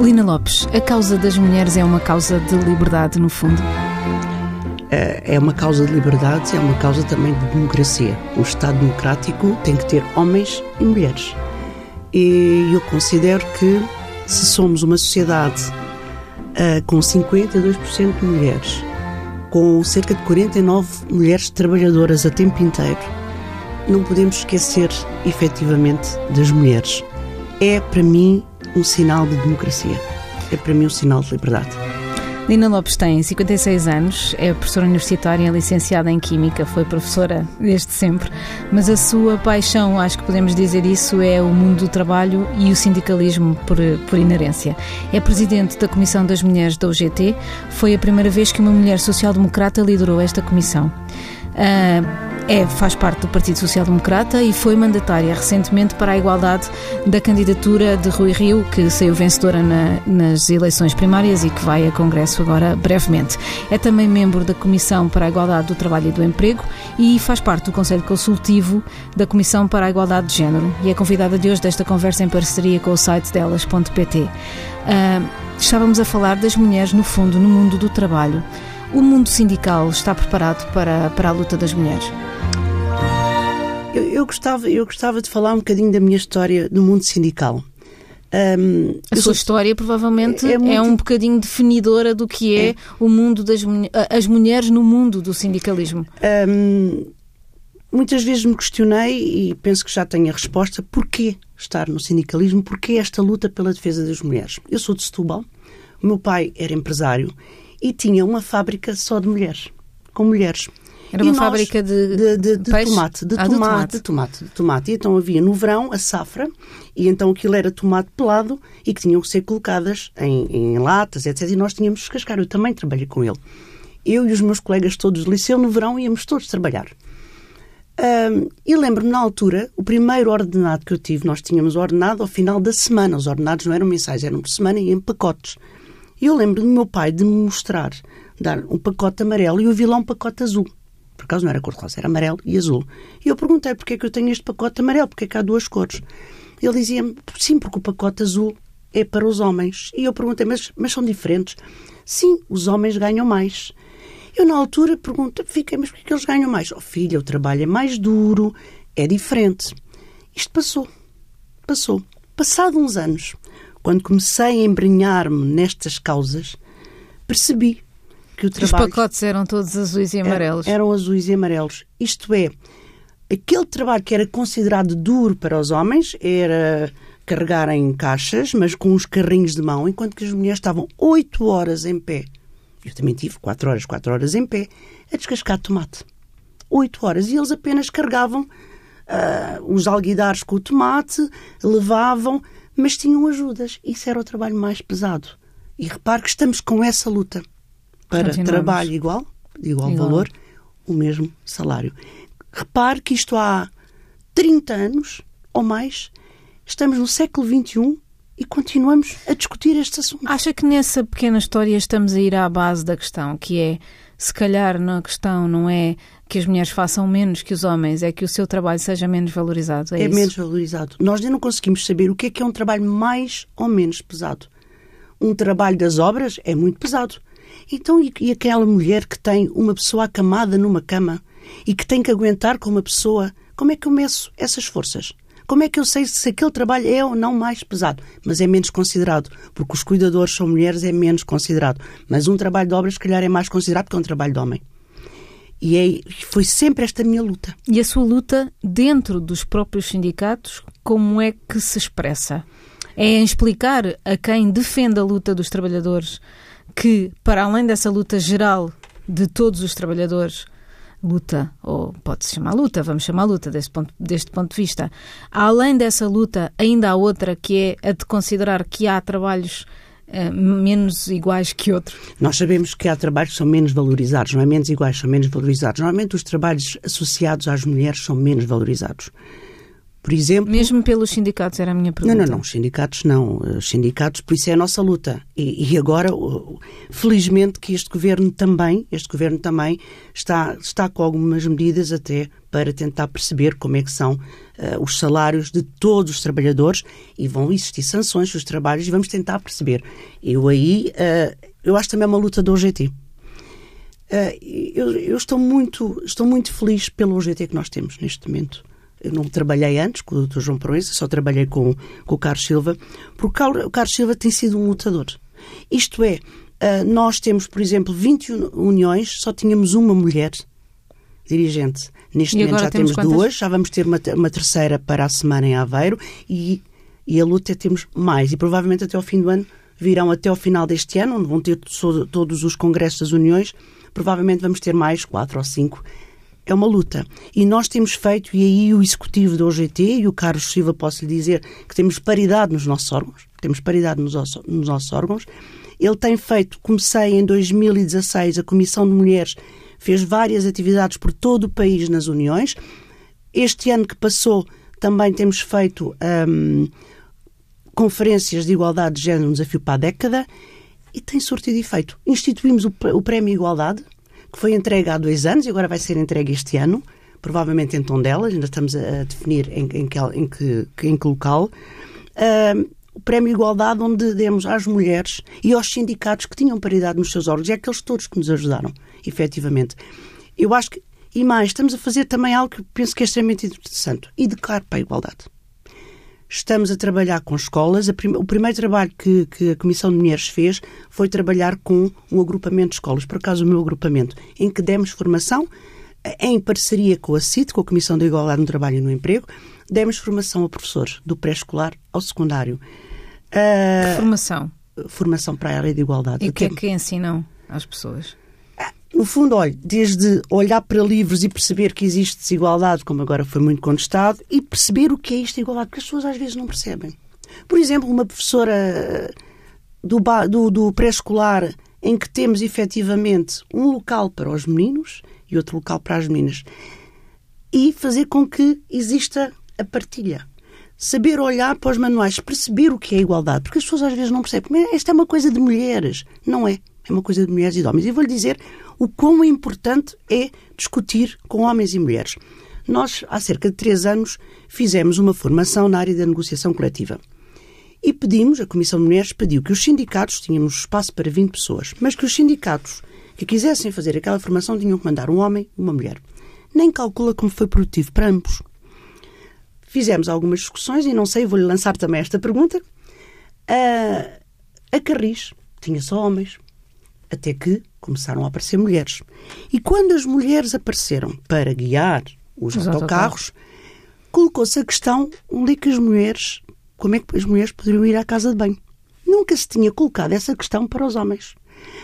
Lina Lopes, a causa das mulheres é uma causa de liberdade, no fundo? É uma causa de liberdade, é uma causa também de democracia. O Estado democrático tem que ter homens e mulheres. E eu considero que se somos uma sociedade uh, com 52% de mulheres, com cerca de 49 mulheres trabalhadoras a tempo inteiro, não podemos esquecer efetivamente das mulheres. É para mim um sinal de democracia. É para mim um sinal de liberdade. Lina Lopes tem 56 anos, é professora universitária, licenciada em Química, foi professora desde sempre, mas a sua paixão, acho que podemos dizer isso, é o mundo do trabalho e o sindicalismo por, por inerência. É presidente da Comissão das Mulheres da UGT, foi a primeira vez que uma mulher social-democrata liderou esta comissão. Uh, é, faz parte do Partido Social Democrata e foi mandatária recentemente para a igualdade da candidatura de Rui Rio, que saiu vencedora na, nas eleições primárias e que vai a Congresso agora brevemente. É também membro da Comissão para a Igualdade do Trabalho e do Emprego e faz parte do Conselho Consultivo da Comissão para a Igualdade de Género e é convidada de hoje desta conversa em parceria com o site delas.pt. Uh, estávamos a falar das mulheres, no fundo, no mundo do trabalho. O mundo sindical está preparado para, para a luta das mulheres? Eu, eu, gostava, eu gostava de falar um bocadinho da minha história no mundo sindical. Um, a sua sou... história provavelmente é, é, muito... é, um bocadinho definidora do que é, é. o mundo das as mulheres no mundo do sindicalismo. Um, muitas vezes me questionei e penso que já tenho a resposta porquê estar no sindicalismo, porquê esta luta pela defesa das mulheres. Eu sou de Setúbal, o meu pai era empresário e tinha uma fábrica só de mulheres, com mulheres. Era uma fábrica de, de, de, de tomate, de, ah, tomate, tomate, de tomate, de tomate. E então havia no verão a safra, e então aquilo era tomate pelado e que tinham que ser colocadas em, em latas, etc. E nós tínhamos que descascar. Eu também trabalhei com ele. Eu e os meus colegas todos do liceu, no verão, íamos todos trabalhar. Um, e lembro-me, na altura, o primeiro ordenado que eu tive, nós tínhamos ordenado ao final da semana. Os ordenados não eram mensais, eram por semana e em pacotes. E eu lembro do meu pai de me mostrar, dar um pacote amarelo e eu vi lá um pacote azul por acaso não era cor-de-rosa, era amarelo e azul. E eu perguntei porque é que eu tenho este pacote amarelo, porque é que há duas cores. Ele dizia-me, sim, porque o pacote azul é para os homens. E eu perguntei, mas, mas são diferentes? Sim, os homens ganham mais. Eu, na altura, pergunto, fiquei, mas porquê que eles ganham mais? Oh, filha, o trabalho é mais duro, é diferente. Isto passou. Passou. Passado uns anos, quando comecei a embrenhar-me nestas causas, percebi que o trabalho... Os pacotes eram todos azuis e amarelos. Eram azuis e amarelos. Isto é, aquele trabalho que era considerado duro para os homens era carregar em caixas, mas com uns carrinhos de mão, enquanto que as mulheres estavam oito horas em pé. Eu também tive quatro horas, quatro horas em pé, a descascar tomate. Oito horas. E eles apenas carregavam uh, os alguidares com o tomate, levavam, mas tinham ajudas. Isso era o trabalho mais pesado. E repare que estamos com essa luta para trabalho igual, de igual, igual, valor, o mesmo salário. Repare que isto há 30 anos ou mais, estamos no século XXI e continuamos a discutir este assunto. Acha que nessa pequena história estamos a ir à base da questão, que é, se calhar na questão não é que as mulheres façam menos que os homens, é que o seu trabalho seja menos valorizado? É, é menos valorizado. Nós ainda não conseguimos saber o que é que é um trabalho mais ou menos pesado. Um trabalho das obras é muito pesado. Então, e, e aquela mulher que tem uma pessoa acamada numa cama e que tem que aguentar com uma pessoa, como é que eu meço essas forças? Como é que eu sei se aquele trabalho é ou não mais pesado? Mas é menos considerado, porque os cuidadores são mulheres, é menos considerado. Mas um trabalho de obras, se calhar, é mais considerado que um trabalho de homem. E é, foi sempre esta minha luta. E a sua luta dentro dos próprios sindicatos, como é que se expressa? É em explicar a quem defende a luta dos trabalhadores que, para além dessa luta geral de todos os trabalhadores, luta, ou pode-se chamar luta, vamos chamar luta deste ponto, deste ponto de vista, além dessa luta, ainda há outra que é a de considerar que há trabalhos uh, menos iguais que outros. Nós sabemos que há trabalhos que são menos valorizados, não é menos iguais, são menos valorizados. Normalmente os trabalhos associados às mulheres são menos valorizados. Por exemplo. Mesmo pelos sindicatos, era a minha pergunta. Não, não, não. Os sindicatos não. Os sindicatos, por isso é a nossa luta. E, e, agora, felizmente, que este governo também, este governo também está, está com algumas medidas até para tentar perceber como é que são uh, os salários de todos os trabalhadores e vão existir sanções dos trabalhos e vamos tentar perceber. Eu aí, uh, eu acho também uma luta do OGT. Uh, eu, eu, estou muito, estou muito feliz pelo OGT que nós temos neste momento. Eu não trabalhei antes com o Dr. João Proença, só trabalhei com, com o Carlos Silva, porque o Carlos Silva tem sido um lutador. Isto é, nós temos, por exemplo, 20 uniões, só tínhamos uma mulher dirigente. Neste e momento já temos, temos duas, já vamos ter uma, uma, terceira para a semana em Aveiro e, e a luta é temos mais. E provavelmente até ao fim do ano virão até ao final deste ano, onde vão ter todos os congressos das uniões, provavelmente vamos ter mais quatro ou cinco. É uma luta. E nós temos feito, e aí o executivo da OGT e o Carlos Silva posso lhe dizer que temos paridade nos nossos órgãos, temos paridade nos, nos nossos órgãos. Ele tem feito, comecei em 2016, a Comissão de Mulheres fez várias atividades por todo o país nas uniões. Este ano que passou também temos feito hum, conferências de igualdade de género, um desafio para a década, e tem surtido efeito. Instituímos o, o Prémio Igualdade, que foi entregue há dois anos e agora vai ser entregue este ano, provavelmente em Tondela, ainda estamos a definir em, em, que, em, que, em que local. Uh, o Prémio Igualdade, onde demos às mulheres e aos sindicatos que tinham paridade nos seus órgãos, e aqueles todos que nos ajudaram efetivamente. Eu acho que, e mais, estamos a fazer também algo que penso que é extremamente interessante: educar para a igualdade. Estamos a trabalhar com escolas. O primeiro trabalho que, que, a Comissão de Mulheres fez foi trabalhar com um agrupamento de escolas, por acaso o meu agrupamento, em que demos formação em parceria com a CIT, com a Comissão de Igualdade no Trabalho e no Emprego, demos formação a professores, do pré-escolar ao secundário. Uh, formação? Formação para a área de igualdade. E o que é que ensinam às pessoas? No fundo, olha, desde olhar para livros e perceber que existe desigualdade, como agora foi muito contestado, e perceber o que é esta igualdade, porque as pessoas às vezes não percebem. Por exemplo, uma professora do, do, do pré-escolar em que temos efetivamente um local para os meninos e outro local para as meninas. E fazer com que exista a partilha. Saber olhar para os manuais, perceber o que é igualdade, porque as pessoas às vezes não percebem. Esta é uma coisa de mulheres. Não é. É uma coisa de mulheres e de homens. E vou-lhe dizer o quão importante é discutir com homens e mulheres. Nós, há cerca de três anos, fizemos uma formação na área da negociação coletiva. E pedimos, a Comissão de Mulheres pediu que os sindicatos, tínhamos espaço para 20 pessoas, mas que os sindicatos que quisessem fazer aquela formação tinham que mandar um homem e uma mulher. Nem calcula como foi produtivo para ambos. Fizemos algumas discussões e não sei, vou-lhe lançar também esta pergunta. A, a Carris tinha só homens, até que começaram a aparecer mulheres. E quando as mulheres apareceram para guiar os, os autocarros, colocou-se a questão onde é que as mulheres, como é que as mulheres poderiam ir à casa de banho. Nunca se tinha colocado essa questão para os homens.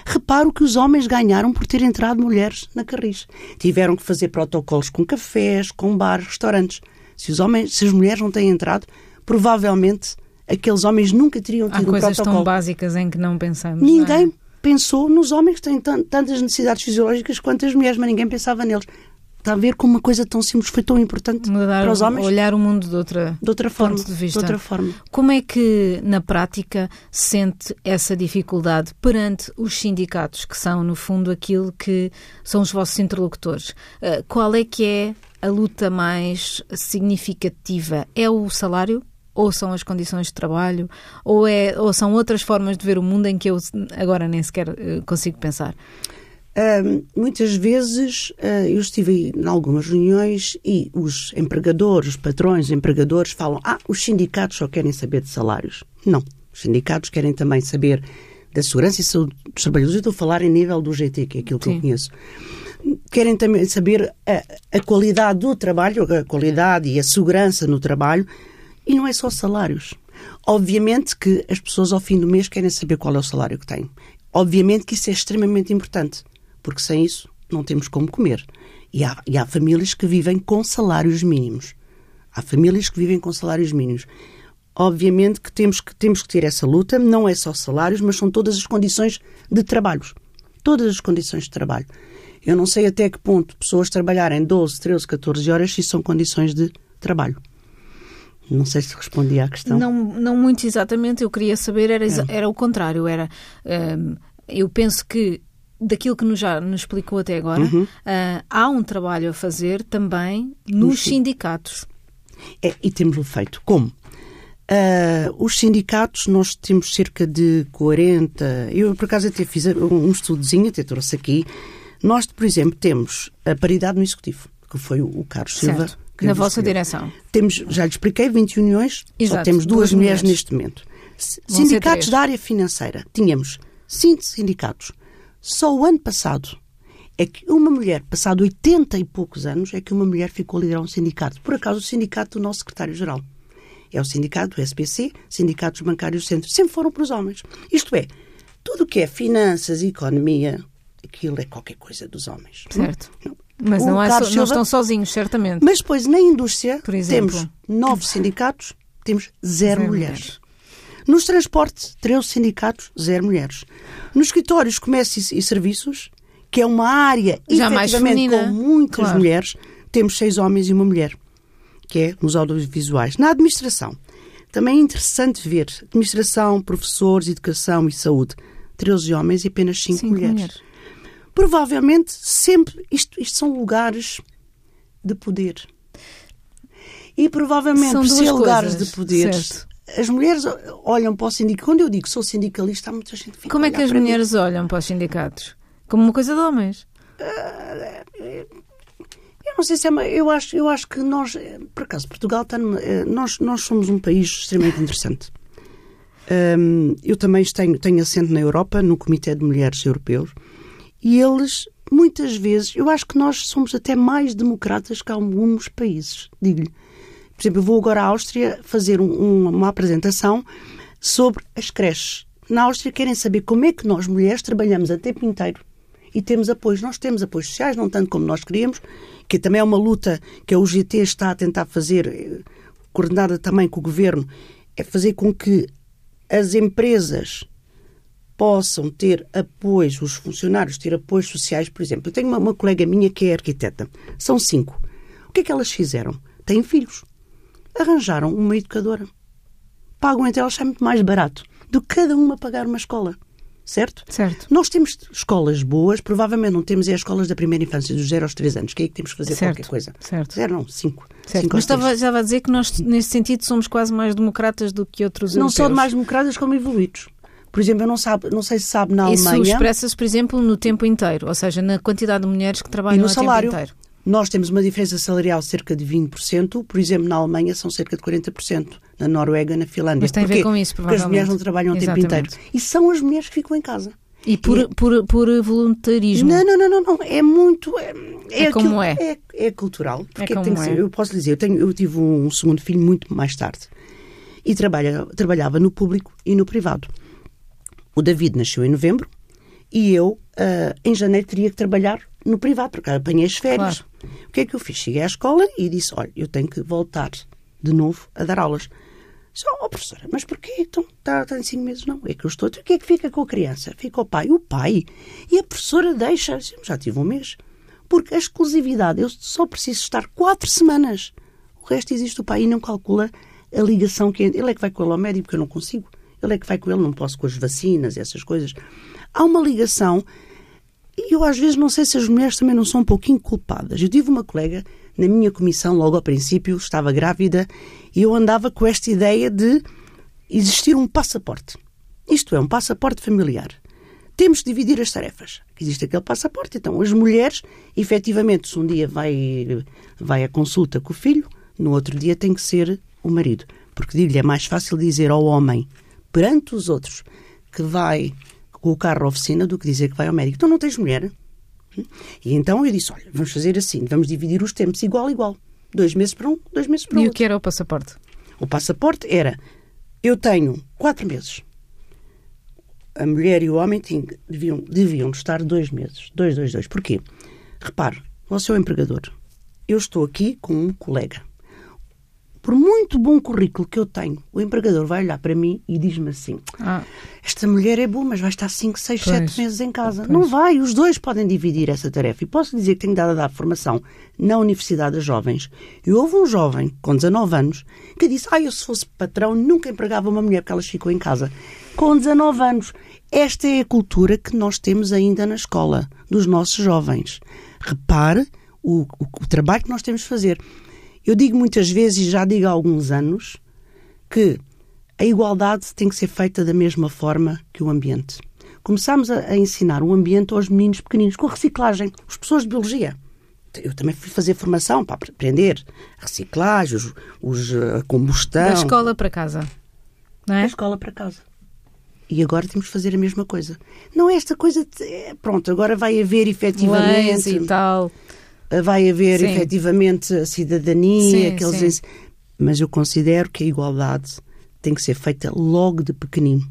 Reparo que os homens ganharam por ter entrado mulheres na Carris. Tiveram que fazer protocolos com cafés, com bares, restaurantes. Se os homens, se as mulheres não têm entrado, provavelmente aqueles homens nunca teriam tido Há um coisas protocolo. tão básicas em que não pensamos. Ninguém não é? Pensou nos homens que têm tantas necessidades fisiológicas quanto as mulheres, mas ninguém pensava neles. Está a ver como uma coisa tão simples foi tão importante Mudar, para os homens? Olhar o mundo de outra, de outra forma, de vista. De outra forma. Como é que, na prática, sente essa dificuldade perante os sindicatos, que são, no fundo, aquilo que são os vossos interlocutores? Uh, qual é que é a luta mais significativa? É o salário? Ou são as condições de trabalho, ou, é, ou são outras formas de ver o mundo em que eu agora nem sequer uh, consigo pensar? Uh, muitas vezes uh, eu estive em algumas reuniões e os empregadores, os patrões, os empregadores falam: ah, os sindicatos só querem saber de salários. Não. Os sindicatos querem também saber da segurança e saúde dos trabalhadores. Eu estou a falar em nível do GT, que é aquilo que Sim. eu conheço. Querem também saber a, a qualidade do trabalho, a qualidade e a segurança no trabalho, e não é só salários. Obviamente que as pessoas ao fim do mês querem saber qual é o salário que têm. Obviamente que isso é extremamente importante, porque sem isso não temos como comer. E há, e há famílias que vivem com salários mínimos. Há famílias que vivem com salários mínimos. Obviamente que temos que, temos que ter essa luta, não é só salários, mas são todas as condições de trabalho. Todas as condições de trabalho. Eu não sei até que ponto pessoas trabalharem 12, 13, 14 horas se são condições de trabalho. Não sei se respondi à questão. Não, não muito exatamente. Eu queria saber, era, é. era o contrário. Era, um, eu penso que daquilo que nos já nos explicou até agora, uhum. uh, há um trabalho a fazer também nos sindicatos. É, e temos-lo feito. Como? Uh, os sindicatos, nós temos cerca de 40. Eu, por acaso, até fiz um estudozinho, até trouxe aqui. Nós, por exemplo, temos a paridade no executivo, que foi o Carlos Silva. Na vossa direção. Temos, já lhe expliquei, 21 uniões, Exato, só temos duas, duas mulheres, mulheres neste momento. Sindicatos da área financeira. Tínhamos cinco sindicatos. Só o ano passado é que uma mulher, passado 80 e poucos anos, é que uma mulher ficou a liderar um sindicato. Por acaso, o sindicato do nosso secretário-geral. É o sindicato do SPC, sindicatos bancários do centro. Sempre foram para os homens. Isto é, tudo o que é finanças e economia, aquilo é qualquer coisa dos homens. Certo. Não. Mas não, é so, Silva, não estão sozinhos, certamente. Mas depois, na indústria, temos nove sindicatos, temos zero, zero mulheres. mulheres. Nos transportes, 13 sindicatos, zero mulheres. Nos escritórios, comércio e serviços, que é uma área Já efetivamente com muitas claro. mulheres, temos seis homens e uma mulher, que é nos audiovisuais. Na administração, também é interessante ver administração, professores, educação e saúde, 13 homens e apenas 5 mulheres. mulheres. Provavelmente, sempre, isto, isto são lugares de poder. E provavelmente, por ser lugares de poder, certo as mulheres olham para o sindicato. Quando eu digo que sou sindicalista, há muita gente que fica Como é que as mulheres mim. olham para os sindicatos? Como uma coisa de homens? Uh, eu não sei se é uma, eu acho eu acho que nós por acaso Portugal está numa, eh, nós nós somos um país extremamente interessante eu também tenho tenho assento na Europa no Comitê de Mulheres Europeus e eles muitas vezes eu acho que nós somos até mais democratas que alguns países digo-lhe por exemplo, eu vou agora à Áustria fazer um, um, uma apresentação sobre as creches. Na Áustria querem saber como é que nós, mulheres, trabalhamos a tempo inteiro e temos apoios. Nós temos apoios sociais, não tanto como nós queríamos, que também é uma luta que a UGT está a tentar fazer, eh, coordenada também com o governo, é fazer com que as empresas possam ter apoios, os funcionários ter apoios sociais, por exemplo. Eu tenho uma, uma colega minha que é arquiteta, são cinco. O que é que elas fizeram? Têm filhos arranjaram uma educadora. Pagam entre elas muito mais barato do que cada uma pagar uma escola. Certo? Certo. Nós temos escolas boas, provavelmente não temos é as escolas da primeira infância, dos 0 aos 3 anos, que é aí que temos que fazer certo. qualquer coisa. Certo. Zero não, 5. Mas estava, estava a dizer que nós, nesse sentido, somos quase mais democratas do que outros Não europeus. só mais democratas, como evoluídos. Por exemplo, eu não, sabe, não sei se sabe na Alemanha... Isso expressa-se, por exemplo, no tempo inteiro, ou seja, na quantidade de mulheres que trabalham e no salário. tempo inteiro. Nós temos uma diferença salarial de cerca de 20%, por exemplo, na Alemanha são cerca de 40%, na Noruega, na Finlândia. Mas tem a ver com isso, Porque as mulheres não trabalham o tempo inteiro. E são as mulheres que ficam em casa. E por, e... por, por voluntarismo? Não, não, não, não, não. É muito. É, é, é como é. é. É cultural. Porque é como é. Eu posso dizer, eu, tenho, eu tive um segundo filho muito mais tarde e trabalha, trabalhava no público e no privado. O David nasceu em novembro e eu, uh, em janeiro, teria que trabalhar no privado, porque apanhei as férias. Claro. O que é que eu fiz? Cheguei à escola e disse: Olha, eu tenho que voltar de novo a dar aulas. Só, oh, professora, mas porquê? Então, está, está em cinco meses? Não, é que eu estou. O que é que fica com a criança? Fica o pai. O pai. E a professora deixa. Já tive um mês. Porque a exclusividade, eu só preciso estar quatro semanas. O resto existe o pai e não calcula a ligação que ele é que vai com ele ao médico, porque eu não consigo. Ele é que vai com ele, não posso com as vacinas, essas coisas. Há uma ligação e eu às vezes não sei se as mulheres também não são um pouquinho culpadas. Eu tive uma colega na minha comissão, logo ao princípio, estava grávida, e eu andava com esta ideia de existir um passaporte. Isto é, um passaporte familiar. Temos de dividir as tarefas. Existe aquele passaporte, então as mulheres, efetivamente, se um dia vai, vai à consulta com o filho, no outro dia tem que ser o marido. Porque digo-lhe, é mais fácil dizer ao homem, perante os outros, que vai com o carro à oficina do que dizer que vai ao médico. Então não tens mulher? E então eu disse: olha, vamos fazer assim, vamos dividir os tempos igual, igual. Dois meses para um, dois meses para outro. E o que era o passaporte? O passaporte era: eu tenho quatro meses. A mulher e o homem tinham, deviam, deviam estar dois meses. Dois, dois, dois. Porquê? Repare, você é o empregador. Eu estou aqui com um colega por muito bom currículo que eu tenho, o empregador vai olhar para mim e diz-me assim: ah. Esta mulher é boa, mas vai estar 5, 6, 7 meses em casa. Pois. Não vai, os dois podem dividir essa tarefa. E posso dizer que tenho dado a dar formação na Universidade a Jovens. E houve um jovem com 19 anos que disse: Ah, eu se fosse patrão nunca empregava uma mulher porque ela ficou em casa. Com 19 anos. Esta é a cultura que nós temos ainda na escola, dos nossos jovens. Repare o, o, o trabalho que nós temos de fazer. Eu digo muitas vezes, e já digo há alguns anos, que a igualdade tem que ser feita da mesma forma que o ambiente. Começámos a, a ensinar o ambiente aos meninos pequeninos, com a reciclagem, as pessoas de biologia. Eu também fui fazer formação para aprender a reciclagem, os, os, a combustão. Da escola para casa, não é? Da escola para casa. E agora temos que fazer a mesma coisa. Não é esta coisa. De, é, pronto, agora vai haver efetivamente. Leis e tal. Vai haver sim. efetivamente a cidadania, sim, aqueles. Sim. Mas eu considero que a igualdade tem que ser feita logo de pequenino.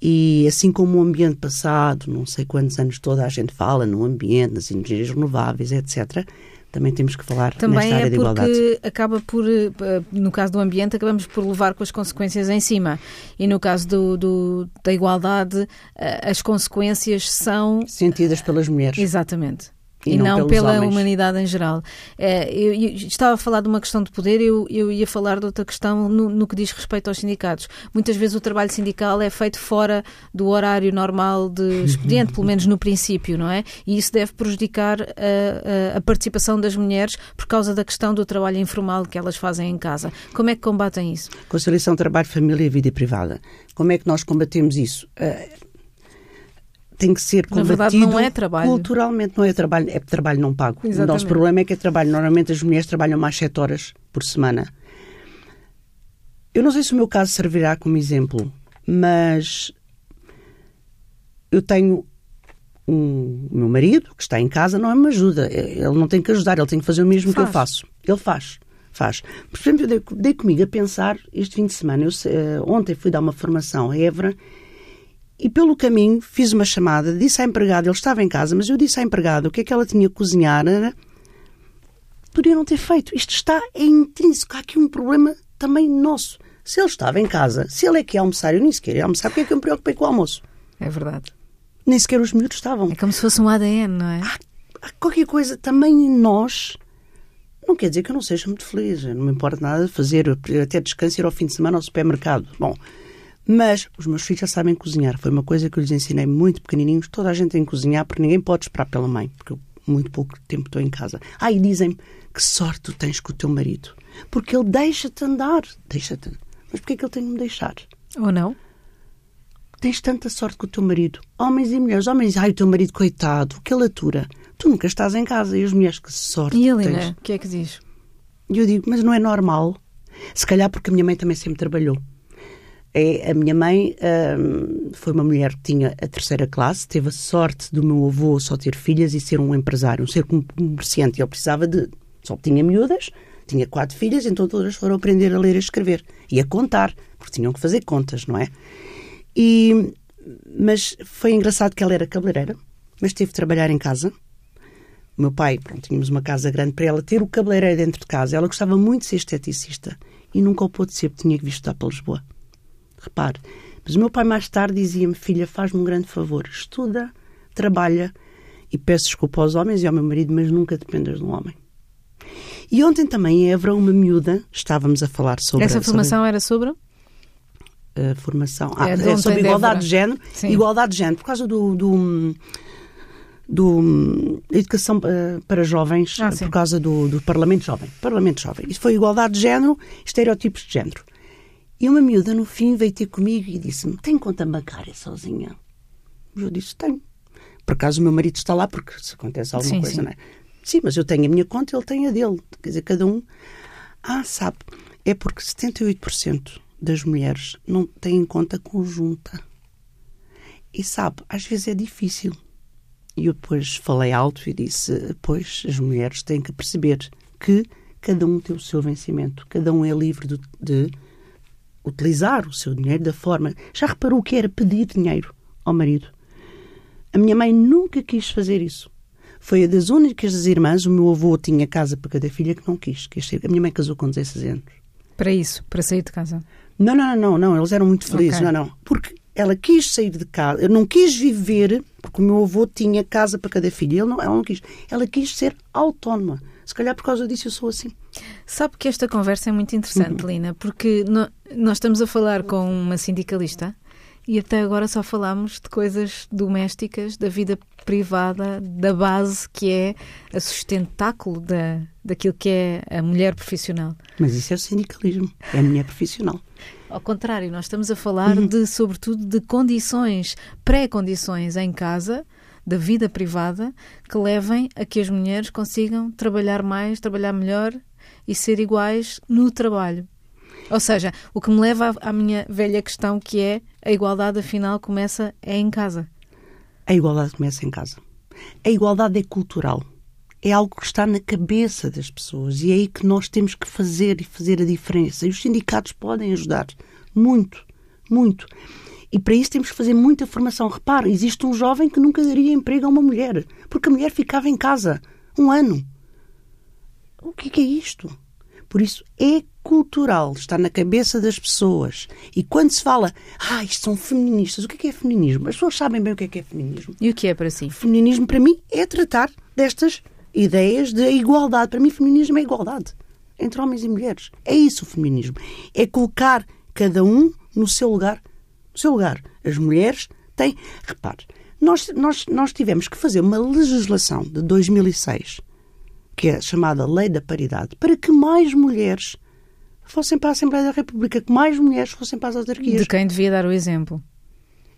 E assim como o ambiente passado, não sei quantos anos toda a gente fala no ambiente, nas energias renováveis, etc., também temos que falar também nesta área é de igualdade. Também acaba por, eh, no caso do ambiente, acabamos por levar com as consequências em cima. E no caso do, do da igualdade, eh, as consequências são... Sentidas pelas mulheres. Exatamente e, e não, não pela homens. humanidade em geral. É, eu, eu, estava a falar de uma questão de poder, eu, eu ia falar de outra questão no, no, que diz respeito aos sindicatos. Muitas vezes o trabalho sindical é feito fora do horário normal de expediente, pelo menos no princípio, não é? E isso deve prejudicar a, a, participação das mulheres por causa da questão do trabalho informal que elas fazem em casa. Como é que combatem isso? Conciliação trabalho, família e vida privada. Como é que nós combatemos isso? Tem que ser combatido Na verdade, não é trabalho. culturalmente. Não é trabalho, é trabalho não pago. Exatamente. O nosso problema é que é trabalho. Normalmente as mulheres trabalham mais 7 horas por semana. Eu não sei se o meu caso servirá como exemplo, mas eu tenho um o meu marido que está em casa, não é uma ajuda. Ele não tem que ajudar, ele tem que fazer o mesmo faz. que eu faço. Ele faz. Faz. Por exemplo, eu dei, dei comigo a pensar este fim de semana. Eu, uh, ontem fui dar uma formação a Évora e pelo caminho fiz uma chamada, disse à empregada, ele estava em casa, mas eu disse à empregada o que é que ela tinha que cozinhar. Era... Podia não ter feito. Isto está é intrínseco. Há aqui um problema também nosso. Se ele estava em casa, se ele é que ia almoçar, eu nem sequer ia almoçar, porque é que eu me preocupei com o almoço? É verdade. Nem sequer os miúdos estavam. É como se fosse um ADN, não é? Há, há qualquer coisa também em nós. Não quer dizer que eu não seja muito feliz. Não me importa nada fazer, até descanso ir ao fim de semana ao supermercado. Bom, mas os meus filhos já sabem cozinhar. Foi uma coisa que eu lhes ensinei muito pequenininhos. Toda a gente tem que cozinhar porque ninguém pode esperar pela mãe, porque eu muito pouco tempo estou em casa. Ah, e dizem-me que sorte tu tens com o teu marido. Porque ele deixa-te andar. Deixa-te. Mas porquê é que ele tem de me deixar? Ou não? Tens tanta sorte com o teu marido. Homens e mulheres. Homens, ai, o teu marido, coitado, que alatura. Tu nunca estás em casa. E as mulheres, que sorte E a Helena, o que é que diz? E eu digo, mas não é normal. Se calhar porque a minha mãe também sempre trabalhou. É, a minha mãe hum, foi uma mulher que tinha a terceira classe, teve a sorte do meu avô só ter filhas e ser um empresário, um ser comerciante. Ele precisava de. só tinha miúdas, tinha quatro filhas, então todas foram aprender a ler e escrever e a contar, porque tinham que fazer contas, não é? E, mas foi engraçado que ela era cabeleireira, mas teve de trabalhar em casa. O meu pai, pronto, tínhamos uma casa grande para ela ter o cabeleireiro dentro de casa. Ela gostava muito de ser esteticista e nunca o pôde ser, porque tinha que vir estudar para Lisboa. Repare. Mas o meu pai mais tarde dizia-me, filha, faz-me um grande favor, estuda, trabalha e peço desculpa aos homens e ao meu marido, mas nunca dependas de um homem. E ontem também em Évora, uma miúda, estávamos a falar sobre... Essa formação sobre... era sobre? Formação... Ah, é, é sobre igualdade de género. Sim. Igualdade de género, por causa do... do do educação eh, para jovens ah, por causa do, do Parlamento Jovem. Parlamento Jovem. Isso foi igualdade de género, estereótipos de género. E uma miúda, no fim, veio ter comigo e disse-me: Tem conta bancária sozinha? Eu disse: Tenho. Por acaso o meu marido está lá, porque se acontece alguma sim, coisa, sim. não é? Sim, mas eu tenho a minha conta, ele tem a dele. Quer dizer, cada um. Ah, sabe, é porque 78% das mulheres não têm conta conjunta. E sabe, às vezes é difícil. E eu depois falei alto e disse: Pois, as mulheres têm que perceber que cada um tem o seu vencimento, cada um é livre de, de utilizar o seu dinheiro da forma. Já reparou o que era pedir dinheiro ao marido? A minha mãe nunca quis fazer isso. Foi a das únicas das irmãs, o meu avô tinha casa para cada filha que não quis. quis ser. A minha mãe casou com 16 anos. Para isso, para sair de casa? Não, não, não, não, eles eram muito felizes, okay. não, não. Porque ela quis sair de casa, eu não quis viver, porque o meu avô tinha casa para cada filha, ele não, ela não quis. Ela quis ser autónoma. Se calhar por causa disso eu sou assim. Sabe que esta conversa é muito interessante. Lina, porque no, nós estamos a falar com uma sindicalista E até agora só falámos de coisas domésticas, da vida privada, da base que é a sustentáculo da, daquilo que é a mulher profissional. Mas isso é o sindicalismo, é a mulher profissional. Ao contrário, nós estamos a falar uhum. de, sobretudo, de condições, pré-condições em casa, da vida privada, que levem a que as mulheres consigam trabalhar mais, trabalhar melhor e ser iguais no trabalho. Ou seja, o que me leva à minha velha questão que é a igualdade afinal começa é em casa. A igualdade começa em casa. A igualdade é cultural. É algo que está na cabeça das pessoas e é aí que nós temos que fazer e fazer a diferença. E os sindicatos podem ajudar muito, muito. E para isso temos que fazer muita formação. Repare, existe um jovem que nunca daria emprego a uma mulher, porque a mulher ficava em casa um ano. O que é, é isto? Por isso, é cultural, está na cabeça das pessoas. E quando se fala, ah, isto são feministas, o que é, que é feminismo? As pessoas sabem bem o que é que é feminismo. E o que é para si? Feminismo, para mim, é tratar destas ideias de igualdade. Para mim, feminismo é igualdade entre homens e mulheres. É isso o feminismo. É colocar cada um no seu lugar. No seu lugar. As mulheres têm. Repare, nós, nós, nós tivemos que fazer uma legislação de 2006 que é chamada Lei da Paridade, para que mais mulheres fossem para a Assembleia da República, que mais mulheres fossem para as autarquias. De quem devia dar o exemplo.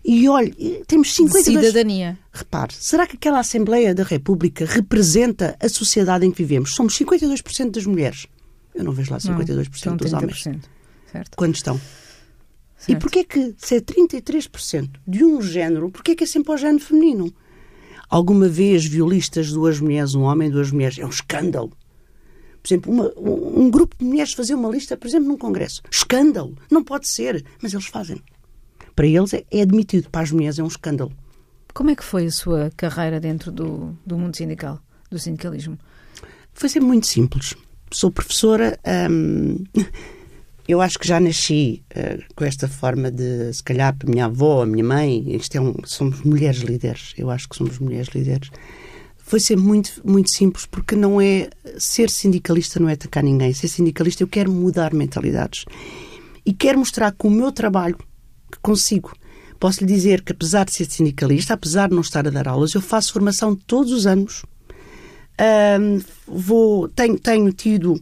E olha, temos 52... De cidadania. Repare, será que aquela Assembleia da República representa a sociedade em que vivemos? Somos 52% das mulheres. Eu não vejo lá 52% não, dos 30%. homens. Certo. Quando estão? Certo. E porquê que, se é 33% de um género, porquê que é sempre ao género feminino? Alguma vez viu listas duas mulheres, um homem, duas mulheres? É um escândalo. Por exemplo, uma, um grupo de mulheres fazer uma lista, por exemplo, num congresso. Escândalo. Não pode ser. Mas eles fazem. Para eles é, é admitido. Para as mulheres é um escândalo. Como é que foi a sua carreira dentro do, do mundo sindical, do sindicalismo? Foi sempre muito simples. Sou professora. Hum, eu acho que já nasci uh, com esta forma de, se calhar, a minha avó, a minha mãe, isto é um, somos mulheres líderes. Eu acho que somos mulheres líderes. Foi sempre muito, muito simples, porque não é. Ser sindicalista não é atacar ninguém. Ser sindicalista, eu quero mudar mentalidades. E quero mostrar com o meu trabalho que consigo. Posso lhe dizer que, apesar de ser sindicalista, apesar de não estar a dar aulas, eu faço formação todos os anos. Vou, tenho, tenho tido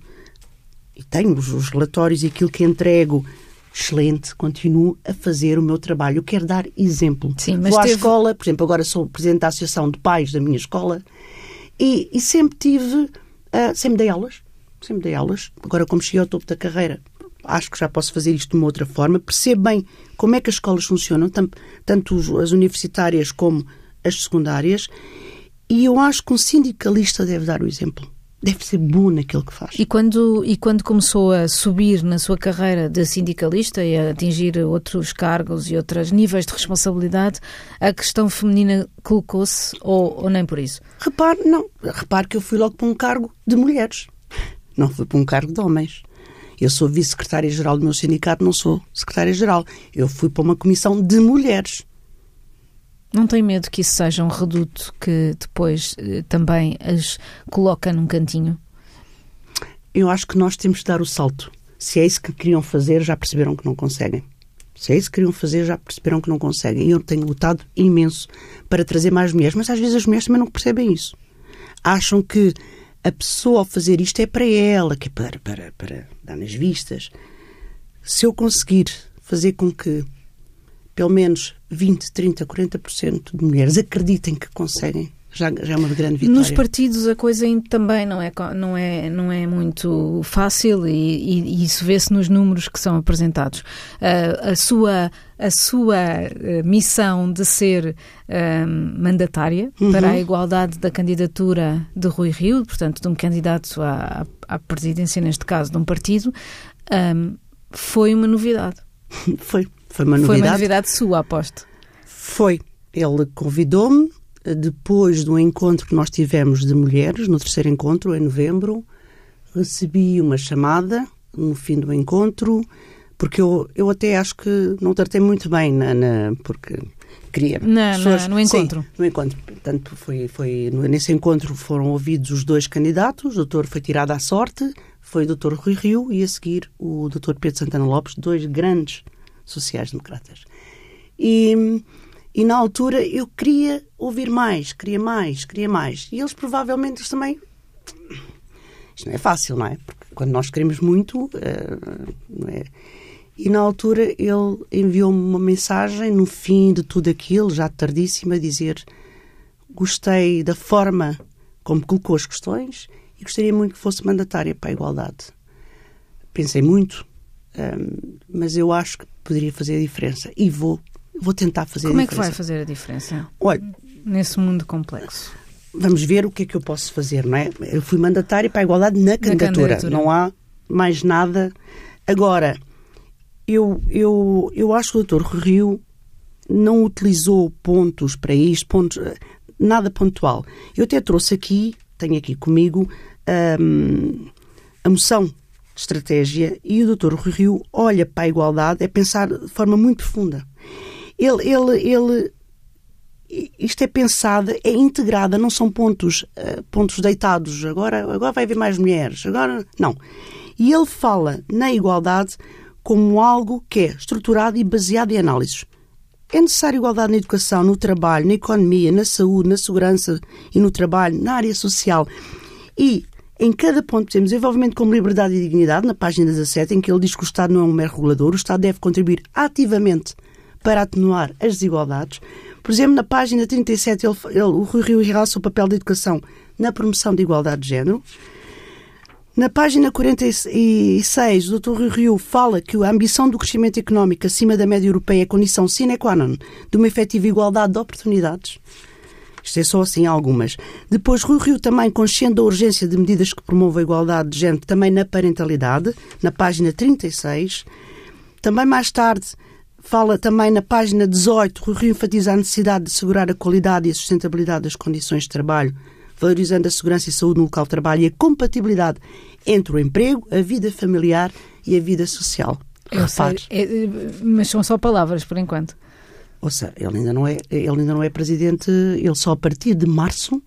e tenho os, os relatórios e aquilo que entrego excelente, continuo a fazer o meu trabalho. Eu quero dar exemplo. Sim, mas Vou teve... à escola, por exemplo, agora sou presidente da Associação de Pais da minha escola e, e sempre tive, uh, sempre dei aulas, sempre dei aulas. Agora, como cheguei ao topo da carreira, acho que já posso fazer isto de uma outra forma. Percebo bem como é que as escolas funcionam, tanto, tanto as universitárias como as secundárias, e eu acho que um sindicalista deve dar o exemplo deve ser bom naquilo que faz. E quando, e quando começou a subir na sua carreira de sindicalista e a atingir outros cargos e outros níveis de responsabilidade, a questão feminina colocou-se ou, ou nem por isso? Repare, não. Repare que eu fui logo para um cargo de mulheres. Não fui para um cargo de homens. Eu sou vice-secretária-geral do meu sindicato, não sou secretária-geral. Eu fui para uma comissão de mulheres. Não tem medo que isso seja um reduto que depois eh, também as coloca num cantinho? Eu acho que nós temos de dar o salto. Se é isso que queriam fazer, já perceberam que não conseguem. Se é isso que queriam fazer, já perceberam que não conseguem. E eu tenho lutado imenso para trazer mais mulheres, mas às vezes as mulheres também não percebem isso. Acham que a pessoa ao fazer isto é para ela, que é para, para, para dar nas vistas. Se eu conseguir fazer com que pelo menos 20, 30, 40% de mulheres acreditem que conseguem já, já é uma grande vitória. Nos partidos a coisa também não é, não é, não é muito fácil e, e, e isso vê-se nos números que são apresentados. Uh, a sua, a sua uh, missão de ser uh, mandatária uhum. para a igualdade da candidatura de Rui Rio, portanto, de um candidato à, à presidência, neste caso, de um partido, um, foi uma novidade. foi. Foi uma novidade. Foi uma novidade sua, aposto. Foi. Ele convidou-me depois do encontro que nós tivemos de mulheres, no terceiro encontro, em novembro. Recebi uma chamada no fim do encontro, porque eu, eu até acho que não tratei muito bem, na, na porque queria. Na, pessoas, na, no encontro. Sim, no encontro. Portanto, foi, foi, nesse encontro foram ouvidos os dois candidatos, o doutor foi tirado à sorte, foi o doutor Rui Rio e a seguir o doutor Pedro Santana Lopes, dois grandes sociais-democratas. E, e na altura eu queria ouvir mais, queria mais, queria mais. E eles provavelmente também. Isto não é fácil, não é? Porque quando nós queremos muito. Não é? E na altura ele enviou-me uma mensagem, no fim de tudo aquilo, já tardíssimo, a dizer: Gostei da forma como colocou as questões e gostaria muito que fosse mandatária para a igualdade. Pensei muito, um, mas eu acho que poderia fazer a diferença e vou, vou tentar fazer como a diferença. Como é que vai fazer a diferença? Olha, nesse mundo complexo. Vamos ver o que é que eu posso fazer, não é? Eu fui mandatária para a igualdade na candidatura, na candidatura. não há mais nada. Agora, eu, eu, eu acho que o doutor Rio não utilizou pontos para isto, pontos, nada pontual. Eu até trouxe aqui, tenho aqui comigo, um, a moção de estratégia e o Dr. Rui Rio olha para a igualdade, é pensar de forma muito profunda. Ele, ele, ele, isto é pensada, é integrada, não são pontos, uh, pontos deitados. Agora, agora vai haver mais mulheres. Agora, não. E ele fala na igualdade como algo que é estruturado e baseado em análises. É necessária igualdade na educação, no trabalho, na economia, na saúde, na segurança e no trabalho, na área social. E em cada ponto temos desenvolvimento como liberdade e dignidade, na página 17, em que ele diz que o Estado não é um mero regulador, o Estado deve contribuir ativamente para atenuar as desigualdades. Por exemplo, na página 37, ele, ele, o Rui Rio realça o papel da educação na promoção da igualdade de género. Na página 46, o Dr. Rui Rio fala que a ambição do crescimento económico acima da média europeia é condição sine qua non de uma efetiva igualdade de oportunidades. Isto é só assim algumas. Depois, Rui Rio também consciente da urgência de medidas que promovam a igualdade de género também na parentalidade, na página 36. Também mais tarde, fala também na página 18, Rui Rio enfatiza a necessidade de assegurar a qualidade e a sustentabilidade das condições de trabalho valorizando a segurança e saúde no local de trabalho e a compatibilidade entre o emprego, a vida familiar e a vida social. Eu sei, é, mas são só palavras por enquanto. Ou seja, ele ainda não é, ele ainda não é presidente, ele só a partir de março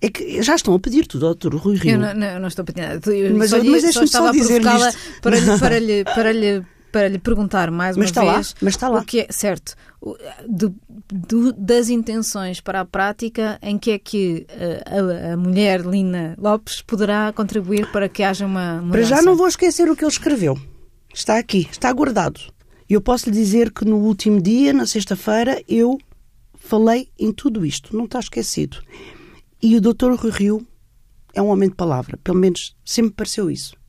é que já estão a pedir tudo ao Dr. Rui Rio. Eu não, não, não estou a pedir nada. mas, só, mas só estava só a provocá-la para, para, lhe, para lhe para lhe perguntar mais mas uma vez lá, mas está lá. o que é certo do, do, das intenções para a prática em que é que eh, a, a, mulher Lina Lopes poderá contribuir para que haja uma mudança. Para já não vou esquecer o que ele escreveu está aqui, está guardado eu posso lhe dizer que no último dia na sexta-feira eu falei em tudo isto não está esquecido e o doutor Rui Rio é um homem de palavra pelo menos sempre pareceu isso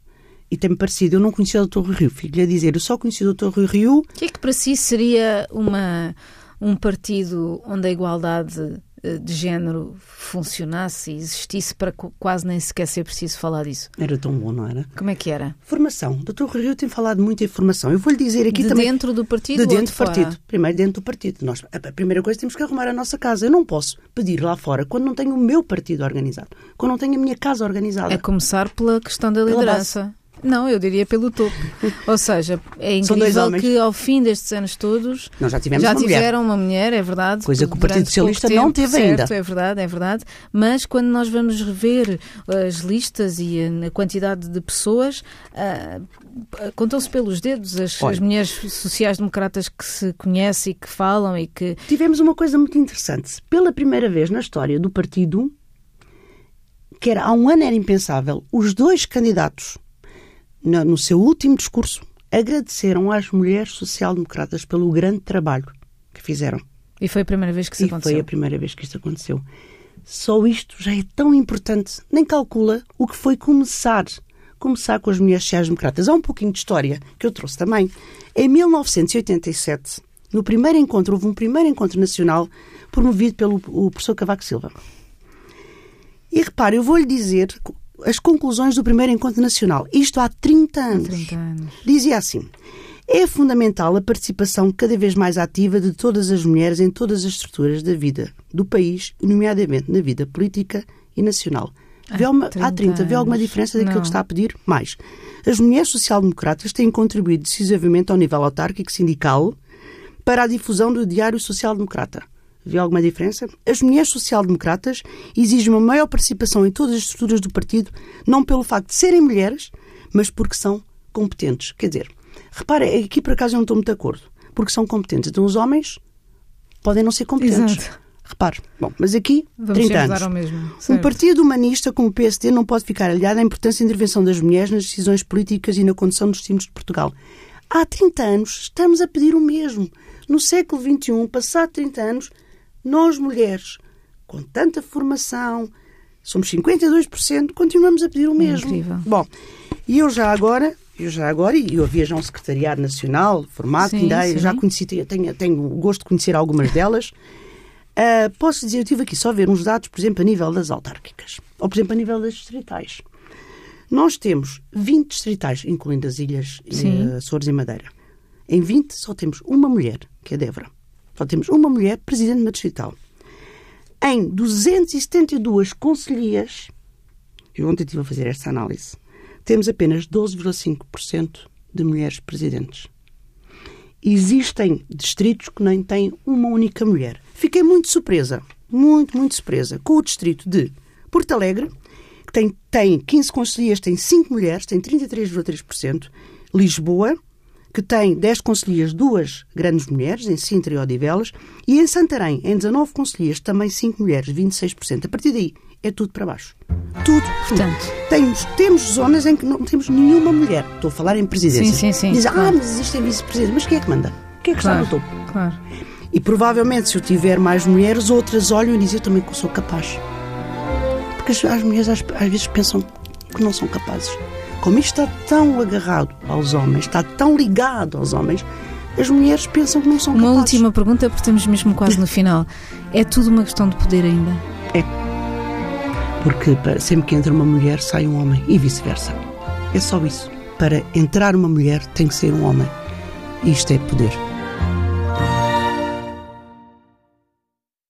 e tem-me parecido, eu não conhecia o Dr. Rui Rio, fico-lhe a dizer, eu só conheci o Dr. Rui Rio. O que é que para si seria uma, um partido onde a igualdade de género funcionasse e existisse para quase nem sequer ser preciso falar disso. Era tão bom, não era? Como é que era? Formação. O Dr. Rio tem falado muito em formação. Eu vou-lhe dizer aqui de também... dentro do partido De dentro do partido. Primeiro dentro do partido. Nós, a primeira coisa temos que arrumar a nossa casa. Eu não posso pedir lá fora quando não tenho o meu partido organizado. Quando não tenho a minha casa organizada. É começar pela questão da liderança. Não, eu diria pelo topo. Ou seja, é incrível que ao fim destes anos todos Nós já, tivemos já uma tiveram mulher. uma mulher, é verdade. Coisa que o Partido Socialista tempo, não teve certo, ainda. É verdade, é verdade. Mas quando nós vamos rever as listas e a quantidade de pessoas, uh, contam-se pelos dedos as, as mulheres sociais-democratas que se conhecem e que falam e que. Tivemos uma coisa muito interessante. Pela primeira vez na história do partido, que era, há um ano era impensável, os dois candidatos no, seu último discurso, agradeceram às mulheres social-democratas pelo grande trabalho que fizeram. E foi a primeira vez que isso e aconteceu? foi a primeira vez que isto aconteceu. Só isto já é tão importante. Nem calcula o que foi começar começar com as mulheres sociais-democratas. Há um pouquinho de história que eu trouxe também. Em 1987, no primeiro encontro, houve um primeiro encontro nacional promovido pelo professor Cavaco Silva. E repare, eu vou-lhe dizer as conclusões do primeiro encontro nacional. Isto há 30 anos. 30 anos. Dizia assim: é fundamental a participação cada vez mais ativa de todas as mulheres em todas as estruturas da vida do país, nomeadamente na vida política e nacional. Vê uma, há 30, vê alguma diferença daquilo Não. que está a pedir? Mais. As mulheres social-democratas têm contribuído decisivamente ao nível autárquico sindical para a difusão do Diário Social Democrata. Vê alguma diferença? As mulheres social-democratas exigem uma maior participação em todas as estruturas do partido, não pelo facto de serem mulheres, mas porque são competentes. Quer dizer, repara, aqui por acaso eu não estou muito de acordo. porque são competentes. Então os homens podem não ser competentes. Exato. Repare, bom, mas aqui, Vamos 30 anos. Ao mesmo. Um partido humanista como o PSD não pode ficar aliado à importância da intervenção das mulheres nas decisões políticas e na condução dos destinos de Portugal. Há 30 anos estamos a pedir o mesmo. No século XXI, passado 30 anos, nós mulheres, com tanta formação, somos 52%, continuamos a pedir o mesmo. incrível. Bom, e eu já agora, eu já agora, e eu havia já um secretariado nacional formado, sim, ainda sim. já conheci, tenho, tenho o gosto de conhecer algumas delas. Uh, posso dizer, eu tive aqui só ver uns dados, por exemplo, a nível das autárquicas, ou por exemplo, a nível das distritais. Nós temos 20 distritais, incluindo as ilhas uh, Açores e Madeira. Em 20 só temos uma mulher, que é Débora. Só temos uma mulher presidente de uma distrital. Em 272 conselhias, eu ontem estive a fazer esta análise, temos apenas 12,5% de mulheres presidentes. Existem distritos que nem têm uma única mulher. Fiquei muito surpresa, muito, muito surpresa, com o distrito de Porto Alegre, que tem, tem 15 conselheiros, tem 5 mulheres, tem 33,3%. Lisboa, que tem 10 conselheiras, duas grandes mulheres, em Sintra e Odivelas, e em Santarém, em 19 conselheiros, também 5 mulheres, 26%. A partir daí, é tudo para baixo. Tudo, Portanto. Temos, temos zonas em que não temos nenhuma mulher. Estou a falar em presidência. Sim, sim, sim. Dizem, ah, claro. ah, mas existem vice-presidentes. Mas quem é que manda? Quem é que claro, está no topo? Claro. E provavelmente, se eu tiver mais mulheres, outras olham e dizem, eu também sou capaz. Porque as, as mulheres às, às vezes pensam que não são capazes. Como isto está tão agarrado aos homens, está tão ligado aos homens, as mulheres pensam que não são uma capazes. Uma última pergunta, porque estamos mesmo quase no final. É tudo uma questão de poder ainda? É. Porque sempre que entra uma mulher, sai um homem e vice-versa. É só isso. Para entrar uma mulher, tem que ser um homem. Isto é poder.